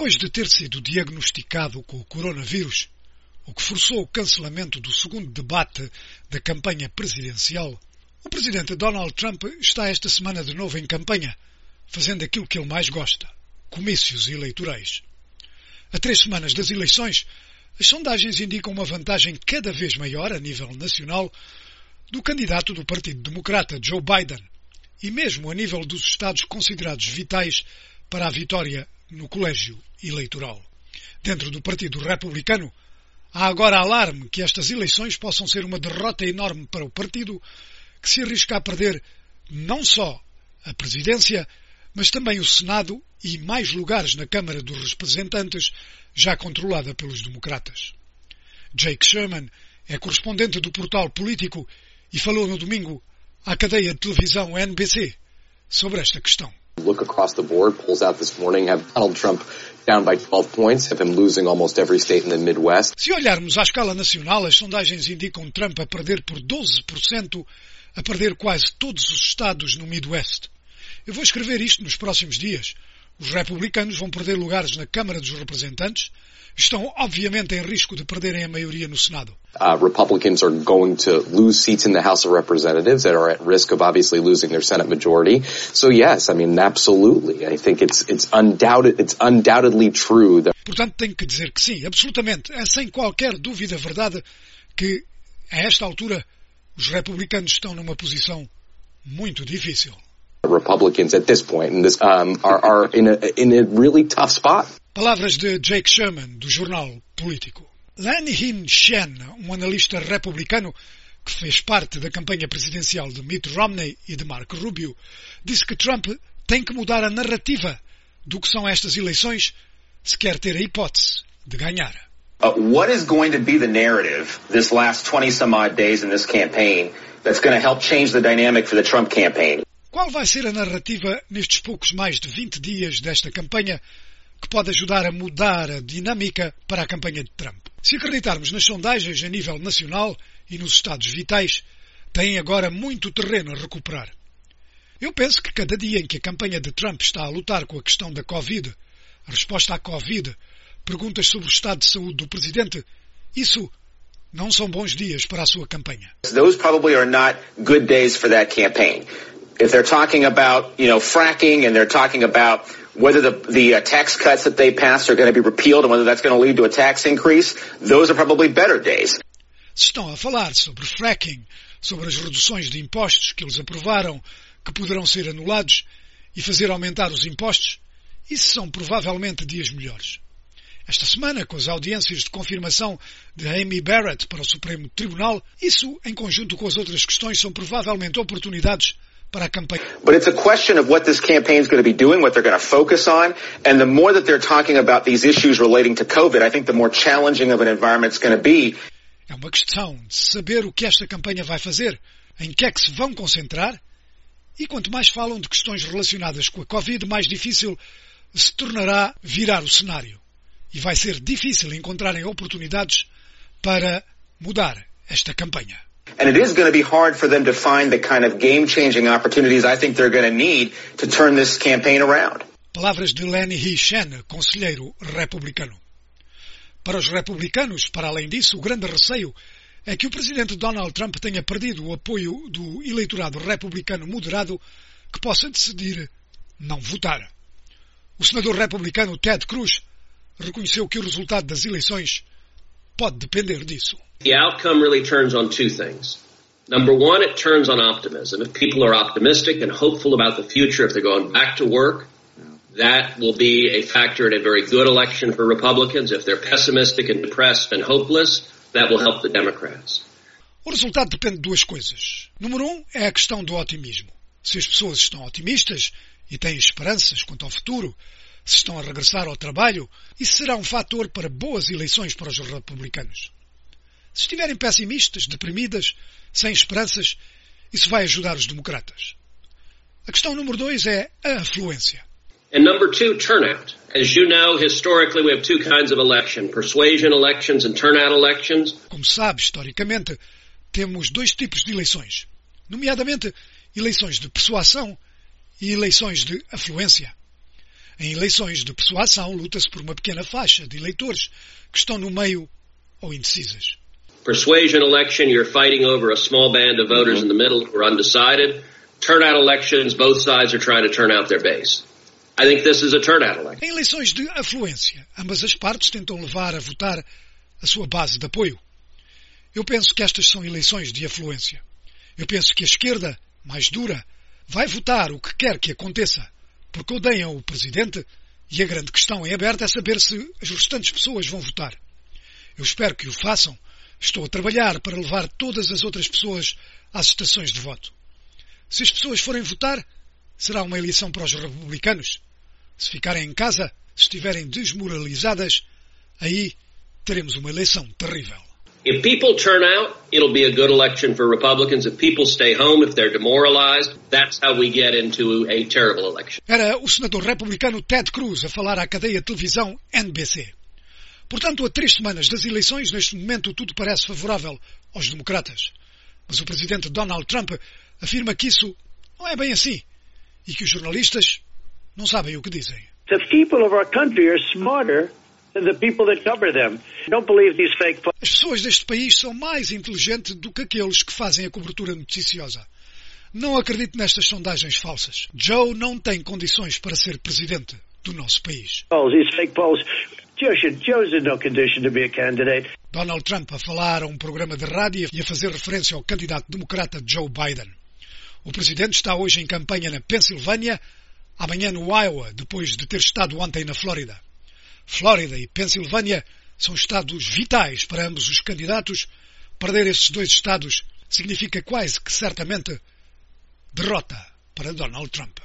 Depois de ter sido diagnosticado com o coronavírus, o que forçou o cancelamento do segundo debate da campanha presidencial, o presidente Donald Trump está esta semana de novo em campanha, fazendo aquilo que ele mais gosta, comícios eleitorais. A três semanas das eleições, as sondagens indicam uma vantagem cada vez maior a nível nacional do candidato do Partido Democrata, Joe Biden, e mesmo a nível dos estados considerados vitais para a vitória no colégio eleitoral. Dentro do Partido Republicano, há agora alarme que estas eleições possam ser uma derrota enorme para o partido, que se arrisca a perder não só a presidência, mas também o Senado e mais lugares na Câmara dos Representantes, já controlada pelos democratas. Jake Sherman é correspondente do portal político e falou no domingo à cadeia de televisão NBC sobre esta questão. Look across the board, polls out this morning have Donald Trump down by 12 points, have him losing almost every state in the Midwest. Se olharmos à escala nacional, as sondagens indicam Trump a perder por 12%, a perder quase todos os estados no Midwest. Eu vou escrever isto nos próximos dias. Os republicanos vão perder lugares na Câmara dos Representantes, estão obviamente em risco de perderem a maioria no Senado. Uh, Republicans are going to lose seats in the House of Representatives that are at risk of obviously losing their Senate majority. So yes, I mean absolutely. I think it's it's undoubted it's undoubtedly true that Portanto, tenho que dizer que sim, absolutamente, é sem qualquer dúvida verdade que a esta altura os republicanos estão numa posição muito difícil. Republicans at this point in this um, are are in a in a really tough spot. Palavras de Jake Sherman, do jornal Político. Lanny Hin Shen, um analista republicano que fez parte da campanha presidencial de Mitt Romney e de Marco Rubio, disse que Trump tem que mudar a narrativa do que são estas eleições se quer ter a hipótese de ganhar. Uh, what is going to be the narrative this last 20 some odd days in this campaign that's going to help change the dynamic for the Trump campaign? Qual vai ser a narrativa nestes poucos mais de 20 dias desta campanha que pode ajudar a mudar a dinâmica para a campanha de Trump? Se acreditarmos nas sondagens a nível nacional e nos estados vitais, têm agora muito terreno a recuperar. Eu penso que cada dia em que a campanha de Trump está a lutar com a questão da Covid, a resposta à Covid, perguntas sobre o estado de saúde do presidente, isso não são bons dias para a sua campanha. Those probably are not good days for that campaign. If they're talking about, you know, fracking and they're talking about whether the, the uh, tax cuts that they passed are going to be repealed and whether that's going to lead to a tax increase, those are probably better days. Se estão a falar sobre fracking, sobre as reduções de impostos que eles aprovaram, que poderão ser anulados, e fazer aumentar os impostos, isso são provavelmente dias melhores. Esta semana, com as audiências de confirmação de Amy Barrett para o Supremo Tribunal, isso, em conjunto com as outras questões, são provavelmente oportunidades para a campanha. But it's a question of what this campaign is going to be doing, what they're going to focus on, and the more that they're talking about these issues relating to COVID, I think the more challenging of an environment it's going to be. É uma questão de saber o que esta campanha vai fazer, em que é que se vão concentrar, e quanto mais falam de questões relacionadas com a Covid, mais difícil se tornará virar o cenário. E vai ser difícil encontrarem oportunidades para mudar esta campanha. And it is going to be hard for them to find the kind of game-changing opportunities I think they're going to need to turn this campaign around. Palavras de Lenny He Shen, conselheiro republicano. Para os republicanos, para além disso, o grande receio é que o presidente Donald Trump tenha perdido o apoio do eleitorado republicano moderado que possa decidir não votar. O senador republicano Ted Cruz reconheceu que o resultado das eleições pode depender disso. The outcome really turns on two things. Number one, it turns on optimism. If people are optimistic and hopeful about the future, if they're going back to work, that will be a factor in a very good election for Republicans. If they're pessimistic and depressed and hopeless, that will help the Democrats. O resultado depende de duas coisas. Número um é a questão do otimismo. Se as pessoas estão otimistas e têm esperanças quanto ao futuro, se estão a regressar ao trabalho, isso será um fator para boas eleições para os republicanos. Se estiverem pessimistas, deprimidas, sem esperanças, isso vai ajudar os democratas. A questão número dois é a afluência. And number two, turnout. As you know, historically we have two kinds of election, persuasion elections and turnout elections. Como sabe, historicamente, temos dois tipos de eleições, nomeadamente eleições de persuasão e eleições de afluência. Em eleições de persuasão, luta-se por uma pequena faixa de eleitores que estão no meio ou indecisas. Persuasion election, you're fighting over a small band of voters in the middle who are undecided. Turnout elections, both sides are trying to turn out their base. I think this is a turnout election. Em eleições de afluência, ambas as partes tentam levar a votar a sua base de apoio. Eu penso que estas são eleições de afluência. Eu penso que a esquerda, mais dura, vai votar o que quer que aconteça, porque odeiam o presidente e a grande questão em aberto é saber se as restantes pessoas vão votar. Eu espero que o façam. Estou a trabalhar para levar todas as outras pessoas às estações de voto. Se as pessoas forem votar, será uma eleição para os republicanos. Se ficarem em casa, se estiverem desmoralizadas, aí teremos uma eleição terrível. If people turn out, it'll be a good election for Republicans. If people stay home, if they're demoralized, that's how we get into a terrible election. Era o senador republicano Ted Cruz a falar à cadeia de televisão NBC. Portanto, a três semanas das eleições, neste momento tudo parece favorável aos democratas. Mas o presidente Donald Trump afirma que isso não é bem assim e que os jornalistas não sabem o que dizem. As pessoas deste país são mais inteligentes do que aqueles que fazem a cobertura noticiosa. Não acredito nestas sondagens falsas. Joe não tem condições para ser presidente do nosso país. Donald Trump a falar a um programa de rádio e a fazer referência ao candidato democrata Joe Biden. O presidente está hoje em campanha na Pensilvânia, amanhã no Iowa, depois de ter estado ontem na Flórida. Flórida e Pensilvânia são estados vitais para ambos os candidatos. Perder esses dois estados significa quase que certamente derrota para Donald Trump.